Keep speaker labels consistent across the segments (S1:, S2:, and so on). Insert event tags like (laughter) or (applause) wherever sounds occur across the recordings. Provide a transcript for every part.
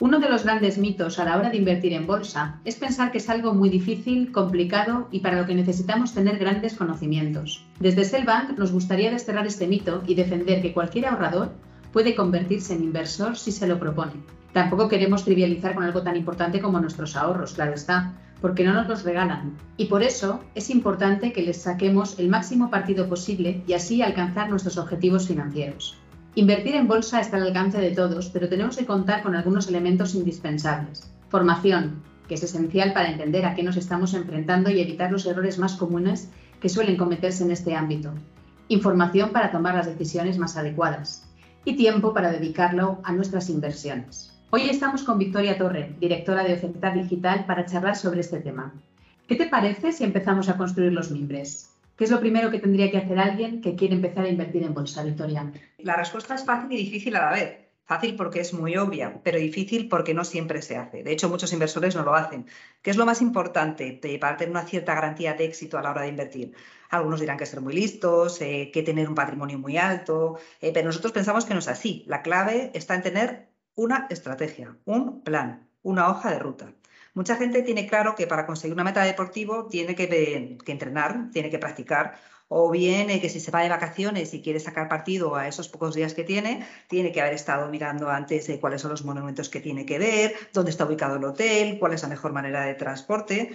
S1: Uno de los grandes mitos a la hora de invertir en bolsa es pensar que es algo muy difícil, complicado y para lo que necesitamos tener grandes conocimientos. Desde Selbank nos gustaría desterrar este mito y defender que cualquier ahorrador puede convertirse en inversor si se lo propone. Tampoco queremos trivializar con algo tan importante como nuestros ahorros, claro está, porque no nos los regalan. Y por eso es importante que les saquemos el máximo partido posible y así alcanzar nuestros objetivos financieros. Invertir en bolsa está al alcance de todos, pero tenemos que contar con algunos elementos indispensables. Formación, que es esencial para entender a qué nos estamos enfrentando y evitar los errores más comunes que suelen cometerse en este ámbito. Información para tomar las decisiones más adecuadas. Y tiempo para dedicarlo a nuestras inversiones. Hoy estamos con Victoria Torre, directora de Oferta Digital, para charlar sobre este tema. ¿Qué te parece si empezamos a construir los mimbres? ¿Qué es lo primero que tendría que hacer alguien que quiere empezar a invertir en bolsa, Victoria?
S2: La respuesta es fácil y difícil a la vez. Fácil porque es muy obvia, pero difícil porque no siempre se hace. De hecho, muchos inversores no lo hacen. ¿Qué es lo más importante para tener una cierta garantía de éxito a la hora de invertir? Algunos dirán que ser muy listos, eh, que tener un patrimonio muy alto, eh, pero nosotros pensamos que no es así. La clave está en tener una estrategia, un plan, una hoja de ruta. Mucha gente tiene claro que para conseguir una meta deportivo tiene que, entrenar, tiene que practicar, o bien eh, que si se va de vacaciones y quiere sacar partido a esos pocos días que tiene, tiene que haber estado mirando antes de cuáles son los monumentos que tiene que ver, dónde está ubicado el hotel, cuál es la mejor manera de transporte.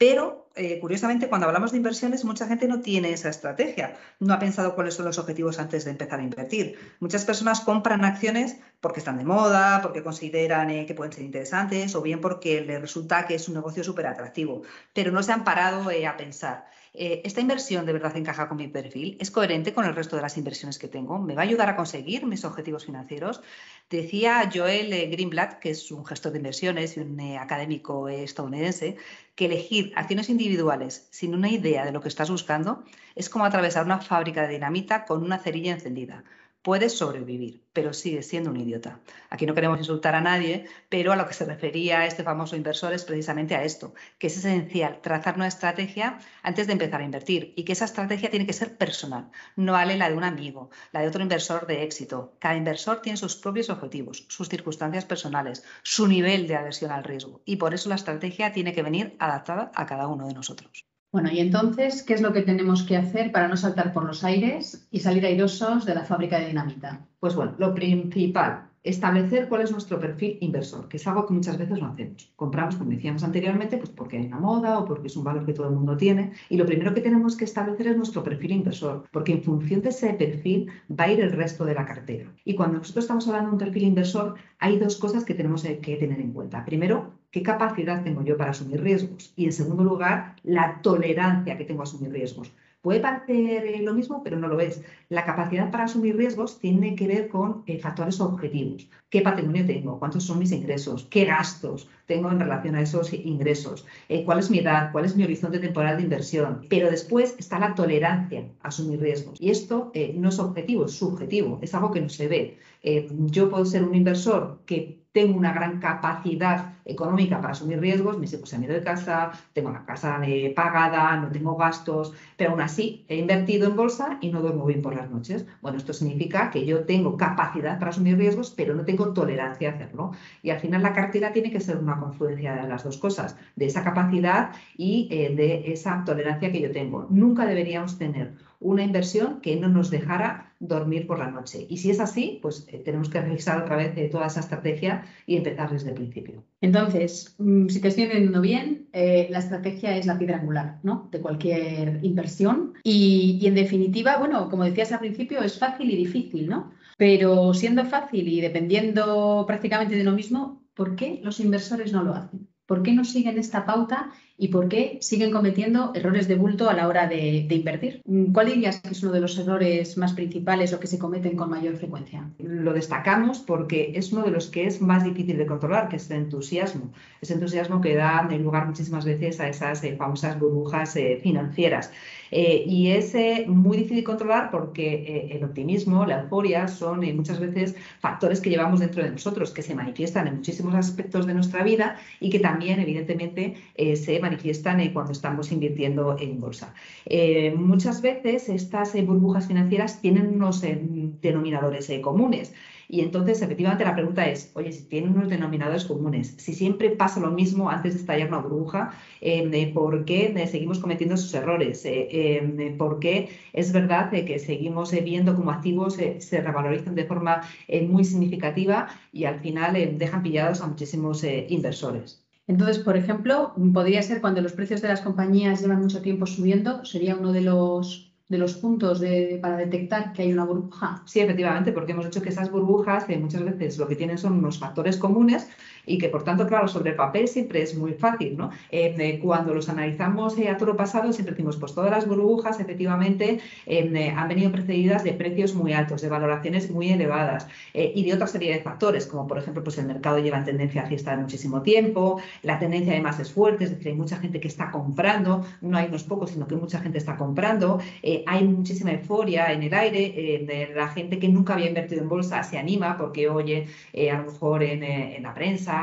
S2: Pero, eh, curiosamente, cuando hablamos de inversiones, mucha gente no tiene esa estrategia, no ha pensado cuáles son los objetivos antes de empezar a invertir. Muchas personas compran acciones porque están de moda, porque consideran eh, que pueden ser interesantes o bien porque les resulta que es un negocio súper atractivo, pero no se han parado eh, a pensar. Eh, ¿esta inversión de verdad encaja con mi perfil? ¿Es coherente con el resto de las inversiones que tengo? ¿Me va a ayudar a conseguir mis objetivos financieros? Decía Joel eh, Greenblatt, que es un gestor de inversiones y un eh, académico estadounidense, que elegir acciones individuales sin una idea de lo que estás buscando es como atravesar una fábrica de dinamita con una cerilla encendida puedes sobrevivir, pero sigues siendo un idiota. Aquí no queremos insultar a nadie, pero a lo que se refería este famoso inversor es precisamente a esto, que es esencial trazar una estrategia antes de empezar a invertir y que esa estrategia tiene que ser personal, no vale la de un amigo, la de otro inversor de éxito. Cada inversor tiene sus propios objetivos, sus circunstancias personales, su nivel de aversión al riesgo y por eso la estrategia tiene que venir adaptada a cada uno de nosotros.
S1: Bueno, y entonces, ¿qué es lo que tenemos que hacer para no saltar por los aires y salir airosos de la fábrica de dinamita?
S2: Pues bueno, lo principal, establecer cuál es nuestro perfil inversor, que es algo que muchas veces no hacemos. Compramos, como decíamos anteriormente, pues porque hay una moda o porque es un valor que todo el mundo tiene. Y lo primero que tenemos que establecer es nuestro perfil inversor, porque en función de ese perfil va a ir el resto de la cartera. Y cuando nosotros estamos hablando de un perfil inversor, hay dos cosas que tenemos que tener en cuenta. Primero, qué capacidad tengo yo para asumir riesgos y en segundo lugar, la tolerancia que tengo a asumir riesgos. Puede parecer eh, lo mismo, pero no lo es. La capacidad para asumir riesgos tiene que ver con eh, factores objetivos. ¿Qué patrimonio tengo? ¿Cuántos son mis ingresos? ¿Qué gastos tengo en relación a esos ingresos? Eh, ¿Cuál es mi edad? ¿Cuál es mi horizonte temporal de inversión? Pero después está la tolerancia a asumir riesgos. Y esto no es objetivo, es subjetivo, es algo que no se ve. yo puedo ser un inversor que tengo una gran capacidad económica para asumir riesgos, hijos se han ido de casa, tengo la casa eh, pagada, no tengo gastos, pero aún así he invertido en bolsa y no duermo bien por las noches. Bueno, esto significa que yo tengo capacidad para asumir riesgos, pero no tengo tolerancia a hacerlo. Y al final la cartera tiene que ser una confluencia de las dos cosas, de esa capacidad y eh, de esa tolerancia que yo tengo. Nunca deberíamos tener una inversión que no nos dejara dormir por la noche. Y si es así, pues eh, tenemos que revisar otra vez eh, toda esa estrategia y empezar desde el principio.
S1: Entonces, mm, si te estoy entendiendo bien, eh, la estrategia es la piedra angular ¿no? de cualquier inversión. Y, y en definitiva, bueno, como decías al principio, es fácil y difícil, ¿no? Pero siendo fácil y dependiendo prácticamente de lo mismo, ¿por qué los inversores no lo hacen? ¿Por qué no siguen esta pauta y por qué siguen cometiendo errores de bulto a la hora de, invertir? ¿Cuál dirías que es uno de los errores más principales o que se cometen con mayor frecuencia?
S2: Lo destacamos porque es uno de los que es más difícil de controlar, que es el entusiasmo. Ese entusiasmo que da lugar muchísimas veces a esas eh, famosas burbujas eh, financieras. Eh, y es muy difícil de controlar porque el optimismo, la euforia son muchas veces factores que llevamos dentro de nosotros, que se manifiestan en muchísimos aspectos de nuestra vida y que también, evidentemente, se manifiestan manifiestan cuando estamos invirtiendo en bolsa. muchas veces estas burbujas financieras tienen unos denominadores comunes. Y entonces, efectivamente, la pregunta es, oye, si tienen unos denominadores comunes, si siempre pasa lo mismo antes de estallar una burbuja, eh, ¿por qué eh, seguimos cometiendo esos errores? Eh, ¿Por qué es verdad que seguimos viendo cómo activos se revalorizan de forma muy significativa y al final dejan pillados a muchísimos inversores?
S1: Entonces, por ejemplo, podría ser cuando los precios de las compañías llevan mucho tiempo subiendo, sería uno de los de los puntos para detectar que hay una burbuja?
S2: Sí, efectivamente, porque hemos dicho que esas burbujas muchas veces lo que tienen son unos factores comunes y que por tanto, claro, sobre el papel siempre es muy fácil, ¿no? Eh, cuando los analizamos eh, a todo pasado, siempre decimos, pues todas las burbujas efectivamente eh, han venido precedidas de precios muy altos, de valoraciones muy elevadas y de otra serie de factores, como por ejemplo, pues el mercado lleva en tendencia alcista de muchísimo tiempo, la tendencia además es fuerte, es decir, hay mucha gente que está comprando, no hay unos pocos, sino que mucha gente está comprando, hay muchísima euforia en el aire, la gente que nunca había invertido en bolsa se anima porque oye a lo mejor en la prensa,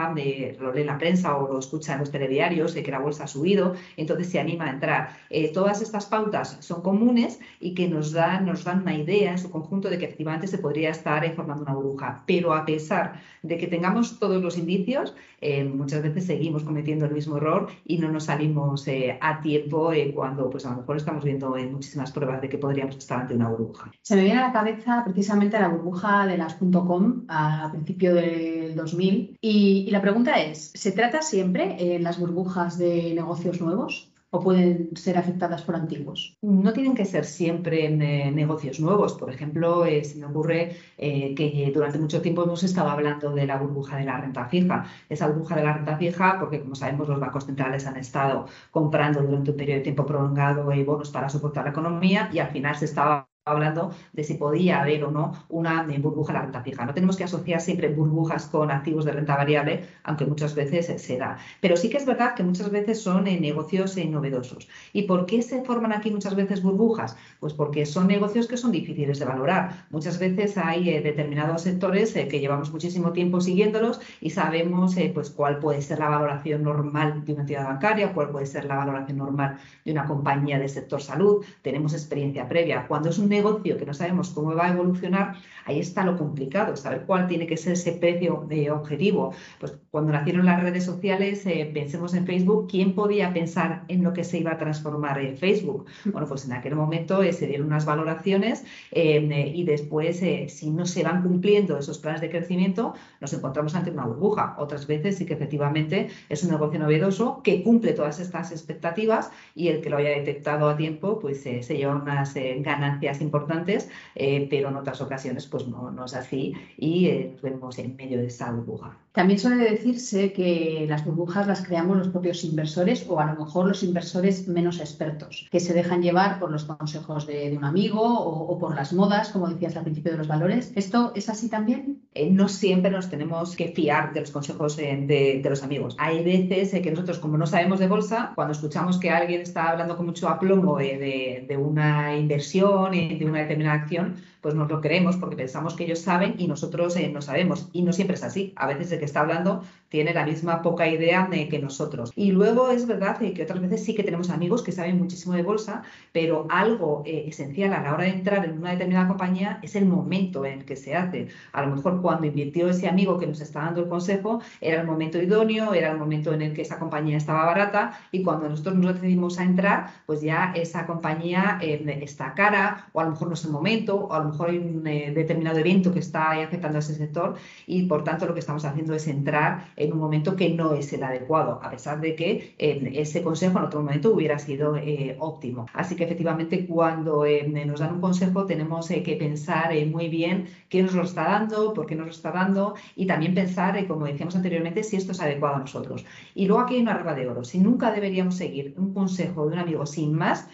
S2: lo lee en la prensa o lo escucha en los telediarios de que la bolsa ha subido, entonces se anima a entrar. Eh, todas estas pautas son comunes y que nos dan, nos dan una idea en su conjunto de que efectivamente se podría estar formando una burbuja. Pero a pesar de que tengamos todos los indicios, eh, muchas veces seguimos cometiendo el mismo error y no nos salimos eh, a tiempo cuando pues a lo mejor estamos viendo muchísimas pruebas de que podríamos estar ante una burbuja.
S1: Se me viene a la cabeza precisamente la burbuja de las .com a principio del 2000 y y la pregunta es, ¿se trata siempre en las burbujas de negocios nuevos? o pueden ser afectadas por antiguos?
S2: No tienen que ser siempre en, eh, negocios nuevos. Por ejemplo, eh, se me ocurre eh, que durante mucho tiempo hemos estado hablando de la burbuja de la renta fija. Esa burbuja de la renta fija, porque como sabemos los bancos centrales han estado comprando durante un periodo de tiempo prolongado bonos para soportar la economía y al final se estaba hablando de si podía haber o no una burbuja en la renta fija. No tenemos que asociar siempre burbujas con activos de renta variable, aunque muchas veces se da. Pero sí que es verdad que muchas veces son negocios novedosos. ¿Y por qué se forman aquí muchas veces burbujas? Pues porque son negocios que son difíciles de valorar. Muchas veces hay eh, determinados sectores eh, que llevamos muchísimo tiempo siguiéndolos y sabemos eh, pues cuál puede ser la valoración normal de una entidad bancaria, cuál puede ser la valoración normal de una compañía del sector salud. Tenemos experiencia previa. Cuando es un negocio que no sabemos cómo va a evolucionar, ahí está lo complicado, saber cuál tiene que ser ese precio de objetivo. Pues cuando nacieron las redes sociales, eh, pensemos en Facebook, ¿quién podía pensar en lo que se iba a transformar en Facebook? Bueno, pues en aquel momento eh, se dieron unas valoraciones eh, y después, si no se van cumpliendo esos planes de crecimiento, nos encontramos ante una burbuja. Otras veces sí que efectivamente es un negocio novedoso que cumple todas estas expectativas y el que lo haya detectado a tiempo, pues se lleva unas ganancias importantes, eh, pero en otras ocasiones pues no, no es así y eh, nos vemos en medio de esa burbuja.
S1: También suele decirse que las burbujas las creamos los propios inversores o a lo mejor los inversores menos expertos, que se dejan llevar por los consejos de, un amigo o, por las modas, como decías al principio de los valores. ¿Esto es así también?
S2: Eh, no siempre nos tenemos que fiar de los consejos de, los amigos. Hay veces que nosotros, como no sabemos de bolsa, cuando escuchamos que alguien está hablando con mucho aplomo de, de una inversión y de una determinada acción, pues nos lo creemos porque pensamos que ellos saben y nosotros eh, no sabemos. Y no siempre es así. A veces el que está hablando tiene la misma poca idea de que nosotros. Y luego es verdad que otras veces sí que tenemos amigos que saben muchísimo de bolsa, pero algo eh, esencial a la hora de entrar en una determinada compañía es el momento en el que se hace. A lo mejor cuando invirtió ese amigo que nos está dando el consejo, era el momento idóneo, era el momento en el que esa compañía estaba barata y cuando nosotros nos decidimos a entrar, pues ya esa compañía eh, está cara o a lo mejor no es el momento o a lo mejor hay un eh, determinado evento que está afectando a ese sector y por tanto lo que estamos haciendo es entrar en un momento que no es el adecuado, a pesar de que eh, ese consejo en otro momento hubiera sido eh, óptimo. Así que efectivamente cuando nos dan un consejo tenemos que pensar muy bien qué nos lo está dando, por qué nos lo está dando y también pensar, como decíamos anteriormente, si esto es adecuado a nosotros. Y luego aquí hay una regla de oro. Si nunca deberíamos seguir un consejo de un amigo sin más,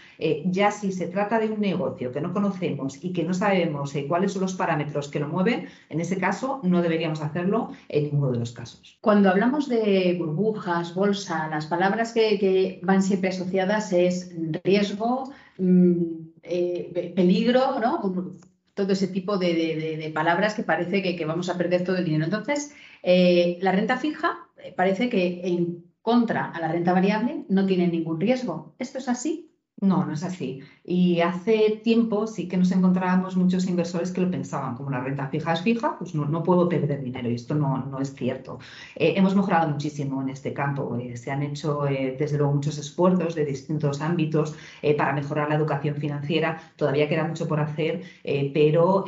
S2: ya si se trata de un negocio que no conocemos y que no sabemos cuáles son los parámetros que lo mueven, en ese caso no deberíamos hacerlo en ninguno de los casos.
S1: Cuando hablamos de burbujas, bolsa, las palabras que, van siempre asociadas es riesgo, mm, eh, peligro, ¿no? todo ese tipo de, palabras que parece que, vamos a perder todo el dinero. Entonces, eh, la renta fija eh, parece que contra a la renta variable no tienen ningún riesgo. ¿Esto es así?
S2: No, no es así. Y hace tiempo sí que nos encontrábamos muchos inversores que lo pensaban, como la renta fija es fija, pues no, no puedo perder dinero y esto no, no es cierto. Eh, hemos mejorado muchísimo en este campo. Eh, se han hecho, eh, desde luego, muchos esfuerzos de distintos ámbitos para mejorar la educación financiera. Todavía queda mucho por hacer, pero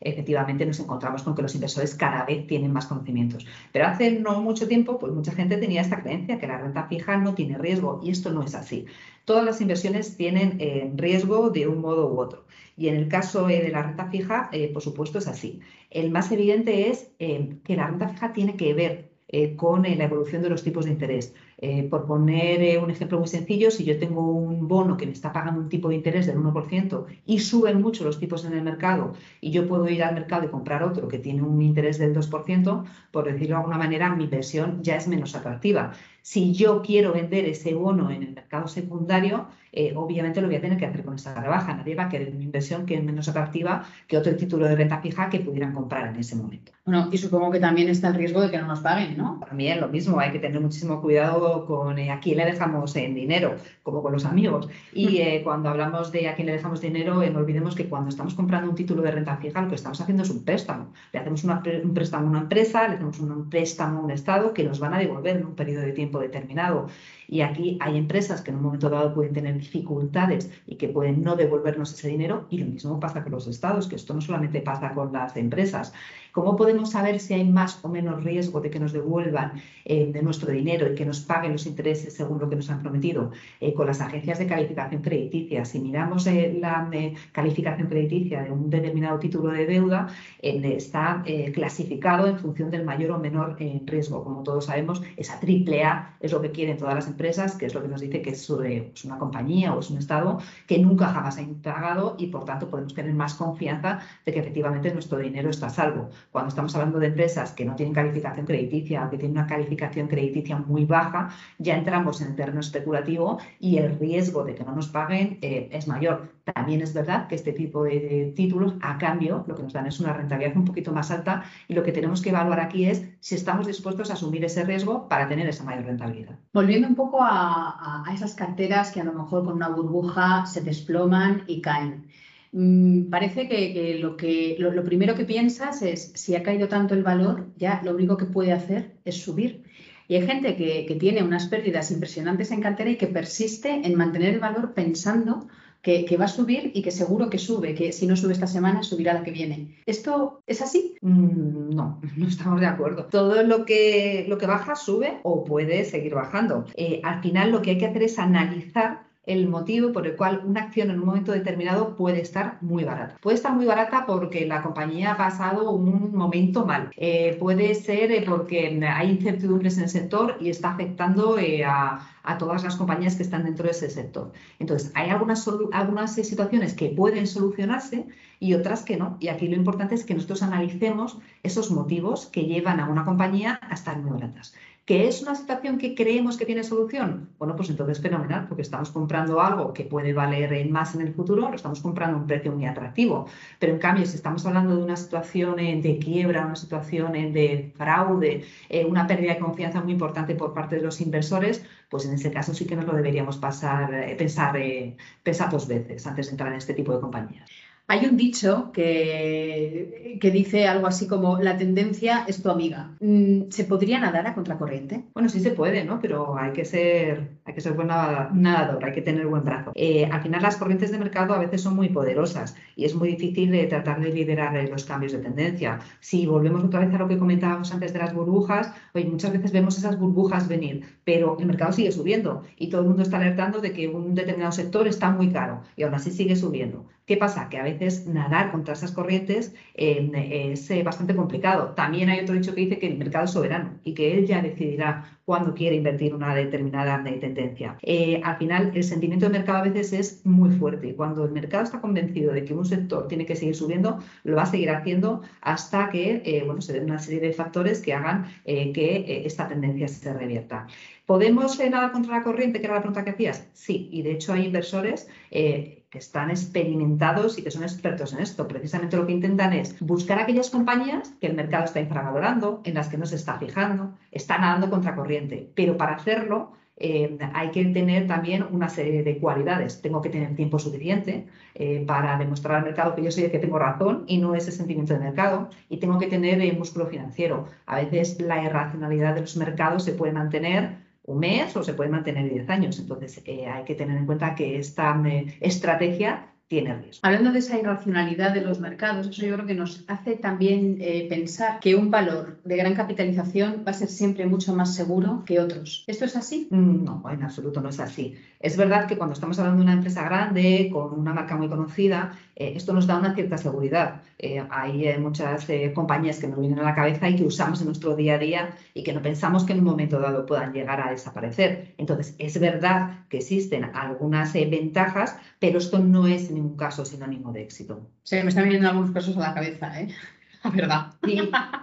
S2: efectivamente nos encontramos con que los inversores cada vez tienen más conocimientos. Pero hace no mucho tiempo, pues mucha gente tenía esta creencia que la renta fija no tiene riesgo y esto no es así todas las inversiones tienen eh, riesgo de un modo u otro. Y en el caso eh, de la renta fija, eh, por supuesto, es así. El más evidente es que la renta fija tiene que ver con la evolución de los tipos de interés. Eh, por poner eh, un ejemplo muy sencillo, si yo tengo un bono que me está pagando un tipo de interés del 1% y suben mucho los tipos en el mercado y yo puedo ir al mercado y comprar otro que tiene un interés del 2%, por decirlo de alguna manera, mi inversión ya es menos atractiva. Si yo quiero vender ese bono en el mercado secundario, eh, obviamente lo voy a tener que hacer con esa rebaja. Nadie va a querer una inversión que es menos atractiva que otro título de renta fija que pudieran comprar en ese momento.
S1: Bueno, y supongo que también está el riesgo de que no nos paguen, ¿no?
S2: También lo mismo, hay que tener muchísimo cuidado con eh, a quién le dejamos en dinero, como con los amigos. Y eh, cuando hablamos de a quién le dejamos dinero, no olvidemos que cuando estamos comprando un título de renta fija, lo que estamos haciendo es un préstamo. Le hacemos un préstamo a una empresa, le hacemos un préstamo a un Estado que nos van a devolver en un periodo de tiempo determinado. Y aquí hay empresas que en un momento dado pueden tener dificultades y que pueden no devolvernos ese dinero. Y lo mismo pasa con los estados, que esto no solamente pasa con las empresas. ¿Cómo podemos saber si hay más o menos riesgo de que nos devuelvan eh, de nuestro dinero y que nos paguen los intereses según lo que nos han prometido? Eh, con las agencias de calificación crediticia. Si miramos eh, la calificación crediticia de un determinado título de deuda, está clasificado en función del mayor o menor riesgo. Como todos sabemos, esa triple A es lo que quieren todas las empresas, que es lo que nos dice que es, una compañía o es un Estado que nunca jamás ha pagado y por tanto podemos tener más confianza de que efectivamente nuestro dinero está a salvo. Cuando estamos hablando de empresas que no tienen calificación crediticia o que tienen una calificación crediticia muy baja, ya entramos en el terreno especulativo y el riesgo de que no nos paguen eh, es mayor. También es verdad que este tipo de, títulos, a cambio, lo que nos dan es una rentabilidad un poquito más alta y lo que tenemos que evaluar aquí es si estamos dispuestos a asumir ese riesgo para tener esa mayor rentabilidad.
S1: Volviendo un poco a, esas carteras que a lo mejor con una burbuja se desploman y caen. Mm, parece que, lo, que lo, primero que piensas es, si ha caído tanto el valor, ya lo único que puede hacer es subir. Y hay gente que, tiene unas pérdidas impresionantes en cartera y que persiste en mantener el valor pensando que, va a subir y que seguro que sube, que si no sube esta semana, subirá la que viene. ¿Esto es así?
S2: Mm, no, (laughs) no estamos de acuerdo. Todo lo que, lo que baja sube o puede seguir bajando. Eh, al final lo que hay que hacer es analizar el motivo por el cual una acción en un momento determinado puede estar muy barata. Puede estar muy barata porque la compañía ha pasado un momento mal. Eh, puede ser eh, porque hay incertidumbres en el sector y está afectando eh, a, todas las compañías que están dentro de ese sector. Entonces, hay algunas, algunas situaciones que pueden solucionarse y otras que no. Y aquí lo importante es que nosotros analicemos esos motivos que llevan a una compañía a estar muy baratas. ¿Que es una situación que creemos que tiene solución? Bueno, pues entonces fenomenal, porque estamos comprando algo que puede valer más en el futuro, lo estamos comprando a un precio muy atractivo. Pero en cambio, si estamos hablando de una situación de quiebra, una situación de fraude, eh, una pérdida de confianza muy importante por parte de los inversores, pues en ese caso sí que nos lo deberíamos pasar, eh, pensar, eh, pensar dos veces antes de entrar en este tipo de compañías.
S1: Hay un dicho que, que, dice algo así como la tendencia es tu amiga. Mm, ¿Se podría nadar a contracorriente?
S2: Bueno, sí se puede, ¿no? Pero hay que ser, hay que ser buen nadador, hay que tener buen brazo. Eh, al final las corrientes de mercado a veces son muy poderosas y es muy difícil de tratar de liderar eh, los cambios de tendencia. Si volvemos otra vez a lo que comentábamos antes de las burbujas, oye, muchas veces vemos esas burbujas venir, pero el mercado sigue subiendo y todo el mundo está alertando de que un determinado sector está muy caro y aún así sigue subiendo. ¿Qué pasa? Que a veces nadar contra esas corrientes eh, es eh, bastante complicado. También hay otro dicho que dice que el mercado es soberano y que él ya decidirá cuándo quiere invertir una determinada tendencia. Eh, al final, el sentimiento de mercado a veces es muy fuerte. Cuando el mercado está convencido de que un sector tiene que seguir subiendo, lo va a seguir haciendo hasta que bueno, se den una serie de factores que hagan que esta tendencia se revierta. ¿Podemos nadar contra la corriente, que era la pregunta que hacías? Sí, y de hecho hay inversores que están experimentados y que son expertos en esto. Precisamente lo que intentan es buscar aquellas compañías que el mercado está infravalorando, en las que no se está fijando, están nadando contracorriente. Pero para hacerlo eh, hay que tener también una serie de cualidades. Tengo que tener tiempo suficiente eh, para demostrar al mercado que yo soy el que tengo razón y no ese sentimiento de mercado. Y tengo que tener eh, músculo financiero. A veces la irracionalidad de los mercados se puede mantener un mes o se puede mantener 10 años. Entonces hay que tener en cuenta que esta estrategia tiene riesgo.
S1: Hablando de esa irracionalidad de los mercados, eso yo creo que nos hace también eh, pensar que un valor de gran capitalización va a ser siempre mucho más seguro que otros. ¿Esto es así?
S2: Mm, no, en absoluto no es así. Es verdad que cuando estamos hablando de una empresa grande, con una marca muy conocida, eh, esto nos da una cierta seguridad. Eh, hay muchas compañías que nos vienen a la cabeza y que usamos en nuestro día a día y que no pensamos que en un momento dado puedan llegar a desaparecer. Entonces, es verdad que existen algunas ventajas, pero esto no es un caso sinónimo de éxito.
S1: Sí, me están viniendo algunos casos a la cabeza, ¿eh? (laughs) Verdad.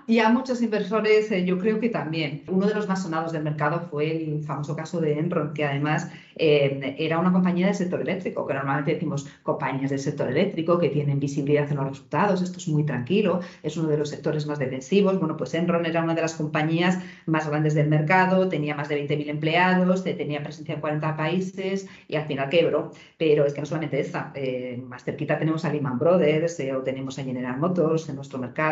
S2: Y, a muchos inversores eh, yo creo que también. Uno de los más sonados del mercado fue el famoso caso de Enron, que además eh, era una compañía del sector eléctrico, que normalmente decimos compañías del sector eléctrico que tienen visibilidad en los resultados, esto es muy tranquilo, es uno de los sectores más defensivos. Bueno, pues Enron era una de las compañías más grandes del mercado, tenía más de 20.000 empleados, tenía presencia en 40 países y al final quebró. Pero es que no solamente esa, eh, más cerquita tenemos a Lehman Brothers o tenemos a General Motors en nuestro mercado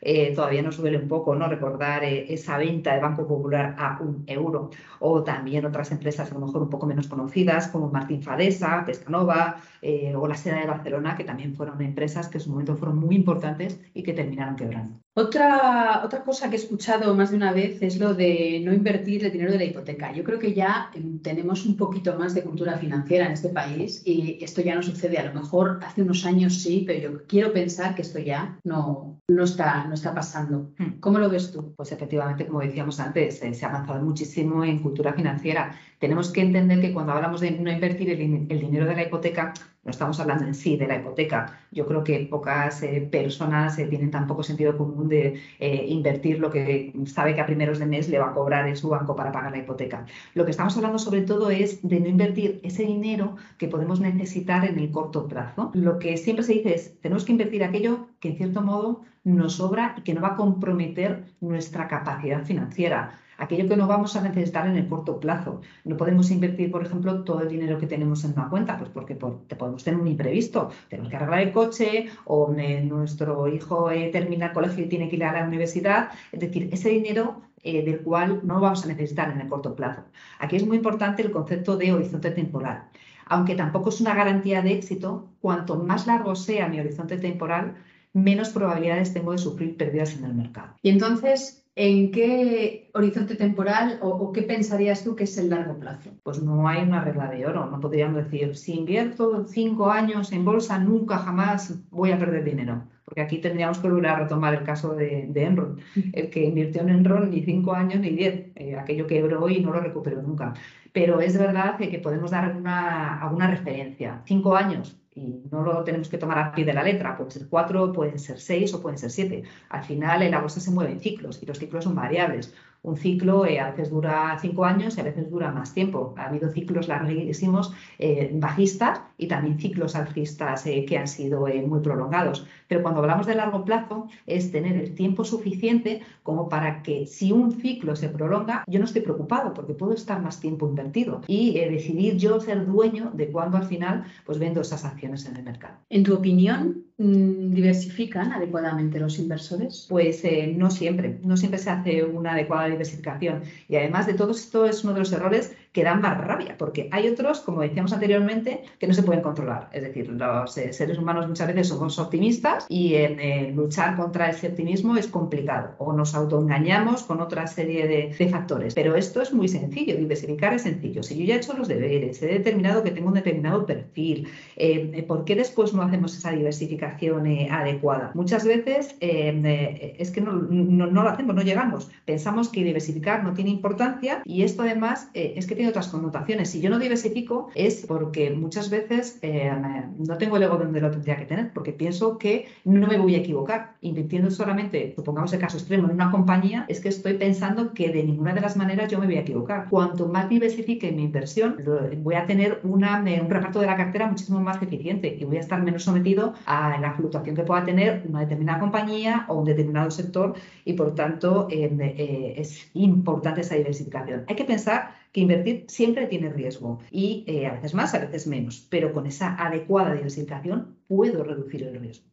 S2: eh, todavía nos duele un poco ¿no? recordar eh, esa venta de Banco Popular a un euro, o también otras empresas a lo mejor un poco menos conocidas como Martín Fadesa, Pescanova eh, o la Seda de Barcelona, que también fueron empresas que en su momento fueron muy importantes y que terminaron quebrando.
S1: Otra, otra cosa que he escuchado más de una vez es lo de no invertir el dinero de la hipoteca. Yo creo que ya em, tenemos un poquito más de cultura financiera en este país y esto ya no sucede. A lo mejor hace unos años sí, pero yo quiero pensar que esto ya no, no, está, no está pasando. Hmm. ¿Cómo lo ves tú?
S2: Pues efectivamente, como decíamos antes, eh, se ha avanzado muchísimo en cultura financiera. Tenemos que entender que cuando hablamos de no invertir el, el dinero de la hipoteca, no estamos hablando en sí de la hipoteca. Yo creo que pocas eh, personas eh, tienen tan poco sentido común de eh, invertir lo que sabe que a primeros de mes le va a cobrar en su banco para pagar la hipoteca. Lo que estamos hablando sobre todo es de no invertir ese dinero que podemos necesitar en el corto plazo. Lo que siempre se dice es, tenemos que invertir aquello que en cierto modo nos sobra y que no va a comprometer nuestra capacidad financiera aquello que no vamos a necesitar en el corto plazo. No podemos invertir, por ejemplo, todo el dinero que tenemos en una cuenta, pues porque te podemos tener un imprevisto, tenemos que arreglar el coche o nuestro hijo eh, termina el colegio y tiene que ir a la universidad. Es decir, ese dinero eh, del cual no vamos a necesitar en el corto plazo. Aquí es muy importante el concepto de horizonte temporal. Aunque tampoco es una garantía de éxito, cuanto más largo sea mi horizonte temporal, menos probabilidades tengo de sufrir pérdidas en el mercado.
S1: Y entonces, ¿En qué horizonte temporal o, qué pensarías tú que es el largo plazo?
S2: Pues no hay una regla de oro. No podríamos decir, si invierto cinco años en bolsa, nunca jamás voy a perder dinero. Porque aquí tendríamos que volver a retomar el caso de, Enron. El que invirtió en Enron ni cinco años ni diez. Eh, aquello quebró y no lo recuperó nunca. Pero es verdad que, que podemos dar una, alguna referencia. Cinco años, y no lo tenemos que tomar a pie de la letra, pueden ser cuatro, pueden ser seis o pueden ser siete. Al final en la bolsa se mueven ciclos y los ciclos son variables un ciclo eh, a veces dura cinco años y a veces dura más tiempo. Ha habido ciclos larguísimos eh, bajistas y también ciclos alcistas eh, que han sido muy prolongados. Pero cuando hablamos de largo plazo es tener el tiempo suficiente como para que si un ciclo se prolonga, yo no estoy preocupado porque puedo estar más tiempo invertido y decidir yo ser dueño de cuándo al final pues vendo esas acciones en el mercado.
S1: En tu opinión, ¿diversifican adecuadamente los inversores?
S2: Pues no siempre, no siempre se hace una adecuada diversificación. Y además de todo esto es uno de los errores que dan más rabia, porque hay otros, como decíamos anteriormente, que no se pueden controlar. Es decir, los eh, seres humanos muchas veces somos optimistas y en eh, luchar contra ese optimismo es complicado o nos autoengañamos con otra serie de, factores. Pero esto es muy sencillo, diversificar es sencillo. Si yo ya he hecho los deberes, he determinado que tengo un determinado perfil, eh, ¿por qué después no hacemos esa diversificación adecuada? Muchas veces es que no, no, no, lo hacemos, no llegamos. Pensamos que diversificar no tiene importancia y esto además es que otras connotaciones. Si yo no diversifico es porque muchas veces eh, no tengo el ego donde lo tendría que tener, porque pienso que no me voy a equivocar. Invirtiendo solamente, supongamos el caso extremo, en una compañía, es que estoy pensando que de ninguna de las maneras yo me voy a equivocar. Cuanto más diversifique mi inversión, voy a tener un reparto de la cartera muchísimo más eficiente y voy a estar menos sometido a la fluctuación que pueda tener una determinada compañía o un determinado sector y por tanto eh, eh, es importante esa diversificación. Hay que pensar que invertir siempre tiene riesgo y eh, a veces más, a veces menos, pero con esa adecuada diversificación puedo reducir el riesgo.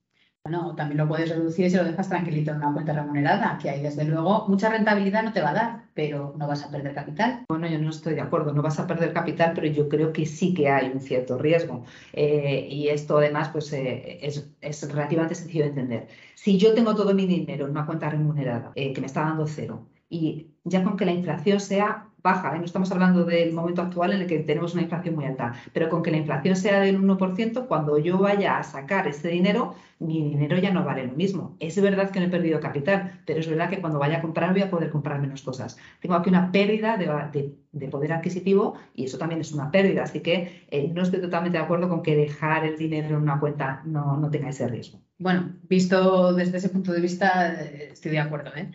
S1: Bueno, también lo puedes reducir si lo dejas tranquilito en una cuenta remunerada, que ahí desde luego mucha rentabilidad no te va a dar, pero no vas a perder capital.
S2: Bueno, yo no estoy de acuerdo, no vas a perder capital, pero yo creo que sí que hay un cierto riesgo. Eh, y esto además pues, eh, es, es, relativamente sencillo de entender. Si yo tengo todo mi dinero en una cuenta remunerada que me está dando cero y ya con que la inflación sea baja, ¿eh? no estamos hablando del momento actual en el que tenemos una inflación muy alta, pero con que la inflación sea del 1%, cuando yo vaya a sacar ese dinero, mi dinero ya no vale lo mismo. Es verdad que no he perdido capital, pero es verdad que cuando vaya a comprar voy a poder comprar menos cosas. Tengo aquí una pérdida de, poder adquisitivo y eso también es una pérdida, así que eh, no estoy totalmente de acuerdo con que dejar el dinero en una cuenta no, no tenga ese riesgo.
S1: Bueno, visto desde ese punto de vista, eh, estoy de acuerdo. ¿eh?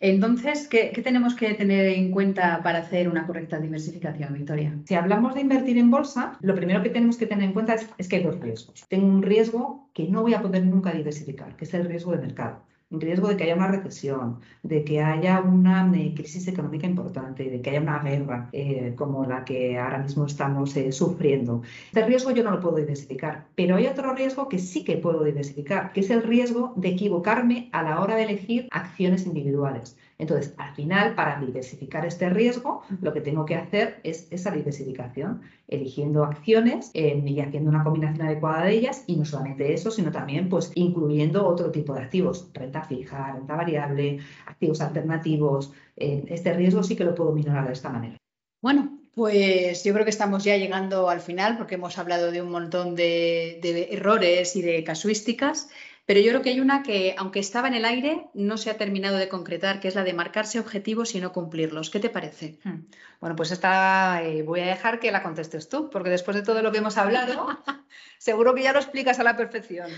S1: Entonces, ¿qué, tenemos que tener en cuenta para hacer una correcta diversificación, Victoria?
S2: Si hablamos de invertir en bolsa, lo primero que tenemos que tener en cuenta es, que hay dos riesgos. Tengo un riesgo que no voy a poder nunca diversificar, que es el riesgo de mercado riesgo de que haya una recesión, de que haya una eh, crisis económica importante, de que haya una guerra eh, como la que ahora mismo estamos eh, sufriendo. Este riesgo yo no lo puedo diversificar, pero hay otro riesgo que sí que puedo diversificar, que es el riesgo de equivocarme a la hora de elegir acciones individuales. Entonces, al final, para diversificar este riesgo, lo que tengo que hacer es esa diversificación, eligiendo acciones eh, y haciendo una combinación adecuada de ellas, y no solamente eso, sino también pues, incluyendo otro tipo de activos, renta fija, renta variable, activos alternativos. Eh, este riesgo sí que lo puedo minorar de esta manera.
S1: Bueno, pues yo creo que estamos ya llegando al final porque hemos hablado de un montón de errores y de casuísticas. Pero yo creo que hay una que, aunque estaba en el aire, no se ha terminado de concretar, que es la de marcarse objetivos y no cumplirlos. ¿Qué te parece?
S3: Hmm. Bueno, pues esta eh, voy a dejar que la contestes tú, porque después de todo lo que hemos hablado, (laughs) seguro que ya lo explicas a la perfección.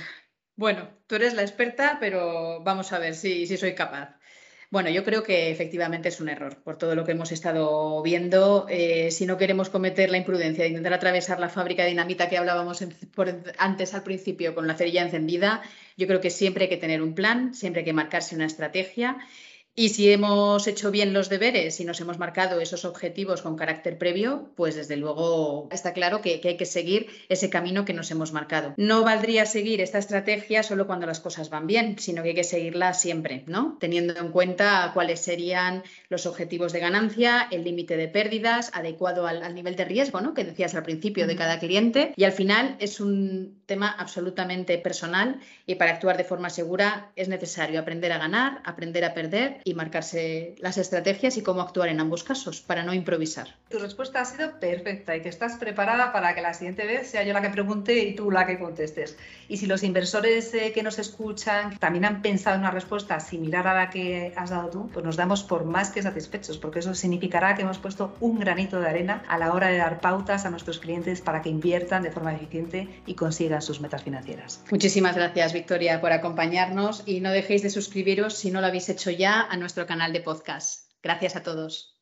S1: Bueno, tú eres la experta, pero vamos a ver si, si soy capaz. Bueno, yo creo que efectivamente es un error, por todo lo que hemos estado viendo. Eh, si no queremos cometer la imprudencia de intentar atravesar la fábrica de dinamita que hablábamos antes al principio con la cerilla encendida, yo creo que siempre hay que tener un plan, siempre hay que marcarse una estrategia y si hemos hecho bien los deberes y nos hemos marcado esos objetivos con carácter previo, pues desde luego está claro que, hay que seguir ese camino que nos hemos marcado. No valdría seguir esta estrategia solo cuando las cosas van bien, sino que hay que seguirla siempre, ¿no? Teniendo en cuenta cuáles serían los objetivos de ganancia, el límite de pérdidas adecuado al, nivel de riesgo, ¿no? Que decías al principio de cada cliente. Y al final es un tema absolutamente personal y para actuar de forma segura es necesario aprender a ganar, aprender a perder y marcarse las estrategias y cómo actuar en ambos casos para no improvisar.
S3: Tu respuesta ha sido perfecta y que estás preparada para que la siguiente vez sea yo la que pregunte y tú la que contestes. Y si los inversores eh, que nos escuchan también han pensado en una respuesta similar a la que has dado tú, pues nos damos por más que satisfechos, porque eso significará que hemos puesto un granito de arena a la hora de dar pautas a nuestros clientes para que inviertan de forma eficiente y consigan sus metas financieras.
S1: Muchísimas gracias, Victoria, por acompañarnos y no dejéis de suscribiros si no lo habéis hecho ya nuestro canal de podcast. Gracias a todos.